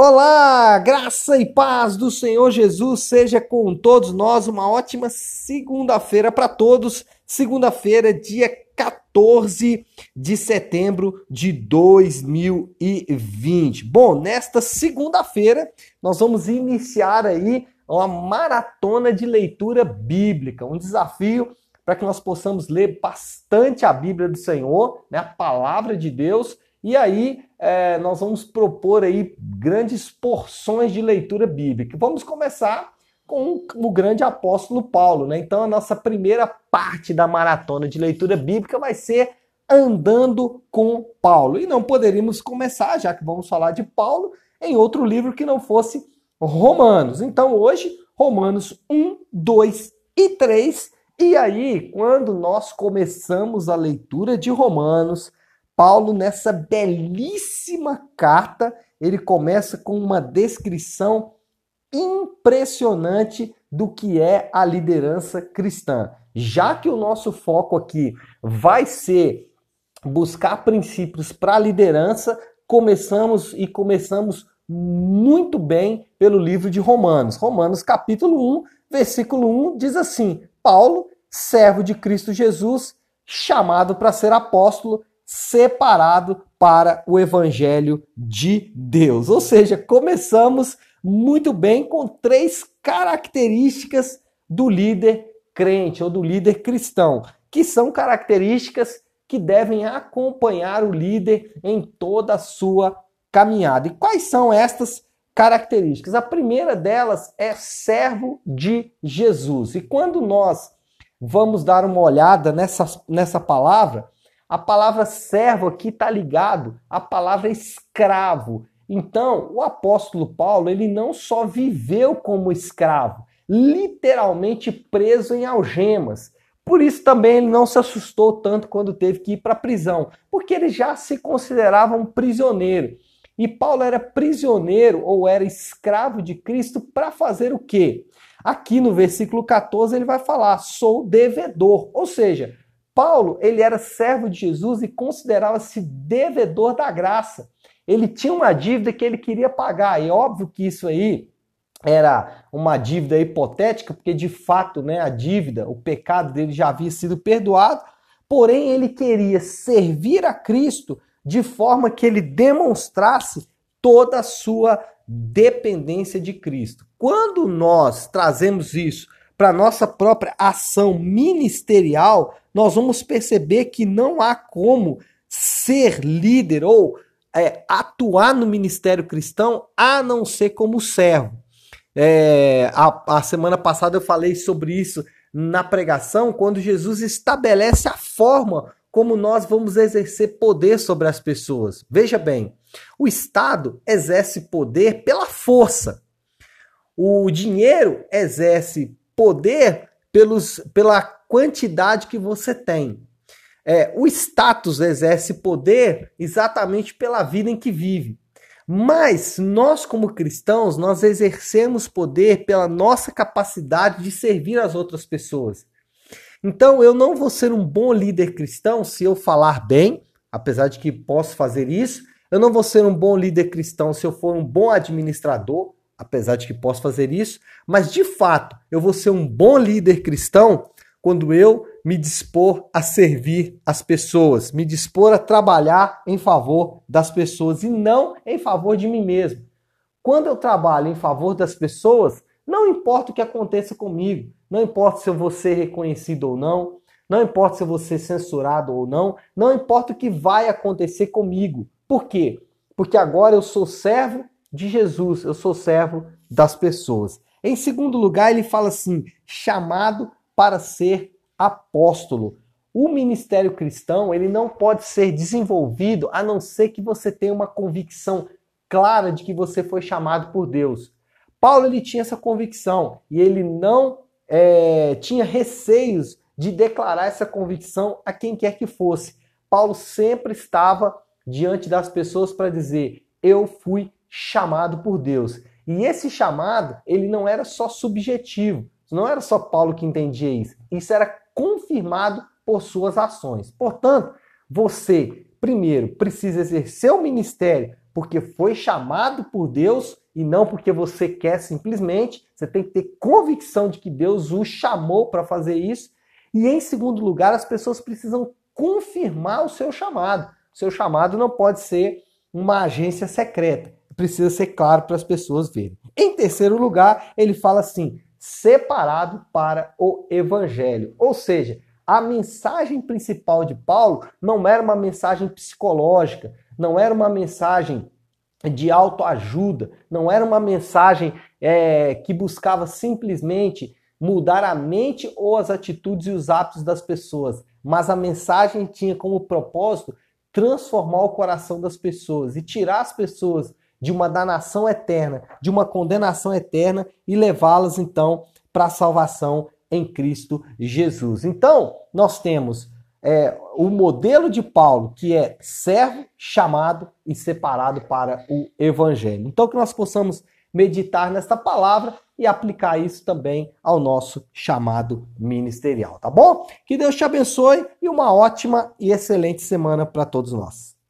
Olá, graça e paz do Senhor Jesus seja com todos nós. Uma ótima segunda-feira para todos. Segunda-feira, dia 14 de setembro de 2020. Bom, nesta segunda-feira nós vamos iniciar aí uma maratona de leitura bíblica, um desafio para que nós possamos ler bastante a Bíblia do Senhor, né, a palavra de Deus e aí é, nós vamos propor aí grandes porções de leitura bíblica. Vamos começar com o grande apóstolo Paulo, né? Então a nossa primeira parte da maratona de leitura bíblica vai ser andando com Paulo. E não poderíamos começar, já que vamos falar de Paulo, em outro livro que não fosse Romanos. Então hoje, Romanos 1, 2 e 3. E aí, quando nós começamos a leitura de Romanos, Paulo, nessa belíssima carta, ele começa com uma descrição impressionante do que é a liderança cristã. Já que o nosso foco aqui vai ser buscar princípios para a liderança, começamos e começamos muito bem pelo livro de Romanos. Romanos capítulo 1, versículo 1 diz assim: Paulo, servo de Cristo Jesus, chamado para ser apóstolo, separado para o evangelho de Deus. Ou seja, começamos muito bem com três características do líder crente ou do líder cristão, que são características que devem acompanhar o líder em toda a sua caminhada. E quais são estas características? A primeira delas é servo de Jesus. E quando nós vamos dar uma olhada nessa, nessa palavra, a palavra servo aqui está ligado à palavra escravo. Então, o apóstolo Paulo, ele não só viveu como escravo, literalmente preso em algemas. Por isso também ele não se assustou tanto quando teve que ir para a prisão, porque ele já se considerava um prisioneiro. E Paulo era prisioneiro ou era escravo de Cristo para fazer o quê? Aqui no versículo 14 ele vai falar: sou devedor, ou seja, Paulo, ele era servo de Jesus e considerava-se devedor da graça. Ele tinha uma dívida que ele queria pagar. E óbvio que isso aí era uma dívida hipotética, porque de fato, né, a dívida, o pecado dele já havia sido perdoado, porém ele queria servir a Cristo de forma que ele demonstrasse toda a sua dependência de Cristo. Quando nós trazemos isso para nossa própria ação ministerial, nós vamos perceber que não há como ser líder ou é, atuar no ministério cristão a não ser como servo. É, a, a semana passada eu falei sobre isso na pregação, quando Jesus estabelece a forma como nós vamos exercer poder sobre as pessoas. Veja bem, o Estado exerce poder pela força. O dinheiro exerce poder pelos, pela quantidade que você tem. É, o status exerce poder exatamente pela vida em que vive. Mas nós, como cristãos, nós exercemos poder pela nossa capacidade de servir as outras pessoas. Então, eu não vou ser um bom líder cristão se eu falar bem, apesar de que posso fazer isso. Eu não vou ser um bom líder cristão se eu for um bom administrador, apesar de que posso fazer isso, mas de fato eu vou ser um bom líder cristão quando eu me dispor a servir as pessoas, me dispor a trabalhar em favor das pessoas e não em favor de mim mesmo. Quando eu trabalho em favor das pessoas, não importa o que aconteça comigo, não importa se eu vou ser reconhecido ou não, não importa se eu vou ser censurado ou não, não importa o que vai acontecer comigo. Por quê? Porque agora eu sou servo de Jesus, eu sou servo das pessoas. Em segundo lugar, ele fala assim: chamado para ser apóstolo. O ministério cristão, ele não pode ser desenvolvido a não ser que você tenha uma convicção clara de que você foi chamado por Deus. Paulo ele tinha essa convicção e ele não é, tinha receios de declarar essa convicção a quem quer que fosse. Paulo sempre estava diante das pessoas para dizer: Eu fui chamado por Deus. E esse chamado, ele não era só subjetivo. Não era só Paulo que entendia isso. Isso era confirmado por suas ações. Portanto, você primeiro, precisa exercer o ministério porque foi chamado por Deus e não porque você quer simplesmente. Você tem que ter convicção de que Deus o chamou para fazer isso. E em segundo lugar, as pessoas precisam confirmar o seu chamado. O seu chamado não pode ser uma agência secreta. Precisa ser claro para as pessoas verem. Em terceiro lugar, ele fala assim: separado para o evangelho. Ou seja, a mensagem principal de Paulo não era uma mensagem psicológica, não era uma mensagem de autoajuda, não era uma mensagem é, que buscava simplesmente mudar a mente ou as atitudes e os hábitos das pessoas, mas a mensagem tinha como propósito transformar o coração das pessoas e tirar as pessoas de uma danação eterna, de uma condenação eterna e levá-las então para a salvação em Cristo Jesus. Então, nós temos é, o modelo de Paulo, que é servo, chamado e separado para o evangelho. Então, que nós possamos meditar nesta palavra e aplicar isso também ao nosso chamado ministerial, tá bom? Que Deus te abençoe e uma ótima e excelente semana para todos nós.